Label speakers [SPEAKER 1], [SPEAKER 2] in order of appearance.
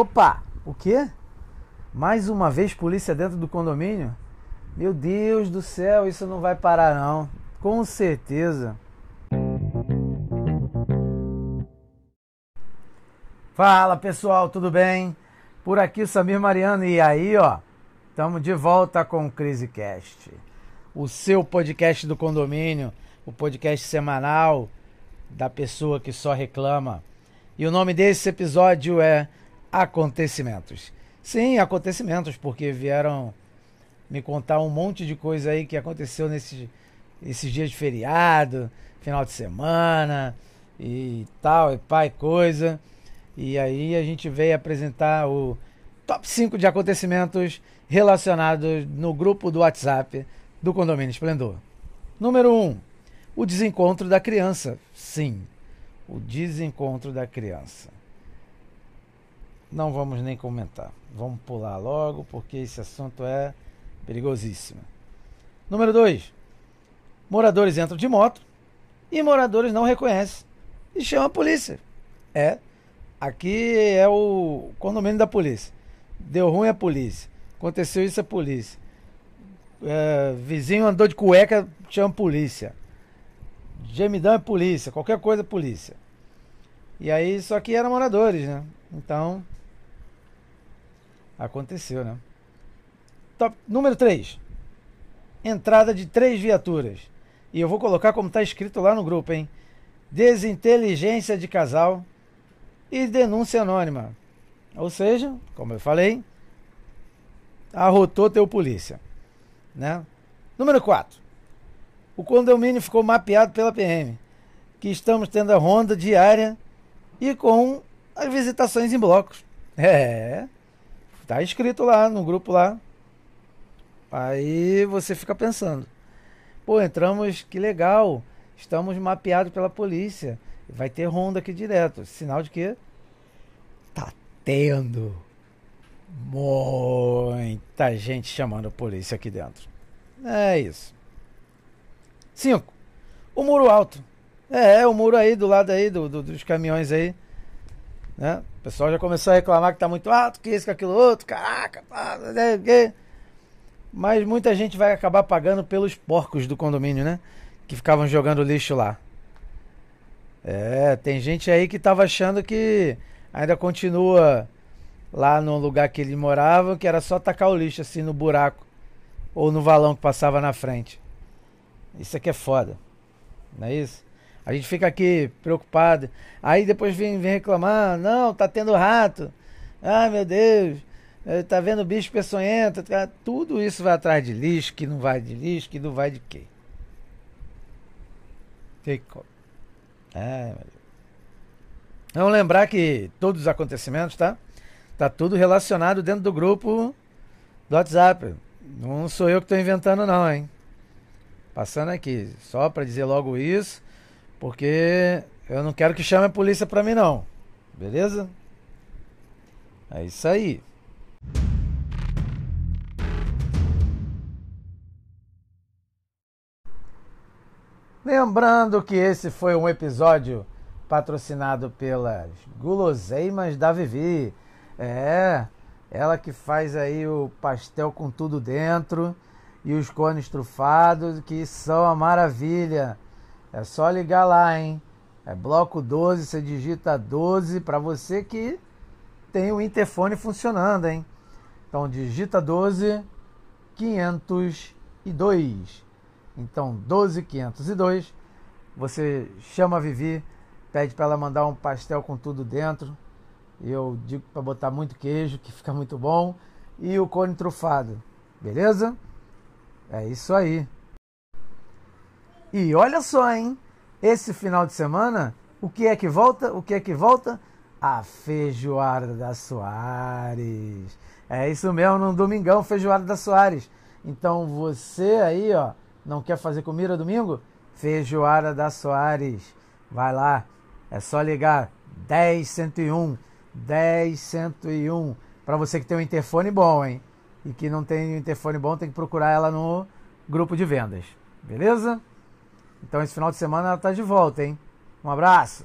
[SPEAKER 1] Opa! O quê? Mais uma vez polícia dentro do condomínio? Meu Deus do céu, isso não vai parar não. Com certeza. Fala pessoal, tudo bem? Por aqui Samir Mariano e aí, ó, estamos de volta com o CriseCast, o seu podcast do condomínio, o podcast semanal da pessoa que só reclama. E o nome desse episódio é Acontecimentos. Sim, acontecimentos, porque vieram me contar um monte de coisa aí que aconteceu nesses, esses dias de feriado, final de semana e tal, e pai, coisa. E aí a gente veio apresentar o top 5 de acontecimentos relacionados no grupo do WhatsApp do Condomínio Esplendor. Número 1. Um, o desencontro da criança. Sim, o desencontro da criança. Não vamos nem comentar. Vamos pular logo, porque esse assunto é perigosíssimo. Número 2. Moradores entram de moto e moradores não reconhecem e chamam a polícia. É, aqui é o condomínio da polícia. Deu ruim a polícia. Aconteceu isso a polícia. É, vizinho andou de cueca, chama a polícia. Gemidão é polícia, qualquer coisa é polícia. E aí, só que eram moradores, né? Então, aconteceu, né? Top, número 3. Entrada de três viaturas. E eu vou colocar como está escrito lá no grupo, hein? Desinteligência de casal e denúncia anônima. Ou seja, como eu falei, arrotou teu polícia. Né? Número 4. O condomínio ficou mapeado pela PM, que estamos tendo a ronda diária e com as visitações em blocos. É, tá escrito lá no grupo lá. Aí você fica pensando, pô, entramos, que legal, estamos mapeados pela polícia, vai ter ronda aqui direto, sinal de que tá tendo muita gente chamando a polícia aqui dentro. É isso. 5. O muro alto. É, é, o muro aí do lado aí do, do, dos caminhões aí. Né? O pessoal já começou a reclamar que tá muito alto, que isso, que aquilo outro, caraca, pá. Mas muita gente vai acabar pagando pelos porcos do condomínio, né? Que ficavam jogando lixo lá. É, tem gente aí que tava achando que ainda continua lá no lugar que ele morava, que era só tacar o lixo assim no buraco ou no valão que passava na frente. Isso aqui é foda. Não é isso? A gente fica aqui preocupado. Aí depois vem, vem reclamar: não, tá tendo rato. Ai meu Deus, eh, tá vendo bicho peçonhento. Tá, tudo isso vai atrás de lixo, que não vai de lixo, que não vai de quê? Fico. É, Vamos lembrar que todos os acontecimentos, tá? Tá tudo relacionado dentro do grupo do WhatsApp. Não sou eu que estou inventando, não, hein? Passando aqui, só para dizer logo isso, porque eu não quero que chame a polícia para mim não. Beleza? É isso aí. Lembrando que esse foi um episódio patrocinado pelas guloseimas da Vivi. É, ela que faz aí o pastel com tudo dentro e os cones trufados, que são a maravilha. É só ligar lá, hein? É bloco 12, você digita 12 para você que tem o interfone funcionando, hein? Então digita 12 502. Então 12 502. Você chama a Vivi, pede para ela mandar um pastel com tudo dentro. Eu digo para botar muito queijo, que fica muito bom, e o cone trufado. Beleza? É isso aí. E olha só, hein? Esse final de semana, o que é que volta? O que é que volta? A feijoada da Soares. É isso mesmo, no domingão, feijoada da Soares. Então você aí, ó, não quer fazer comida domingo? Feijoada da Soares. Vai lá, é só ligar 10101 10101 para você que tem um interfone bom, hein? e que não tem interfone bom, tem que procurar ela no grupo de vendas. Beleza? Então esse final de semana ela está de volta, hein? Um abraço!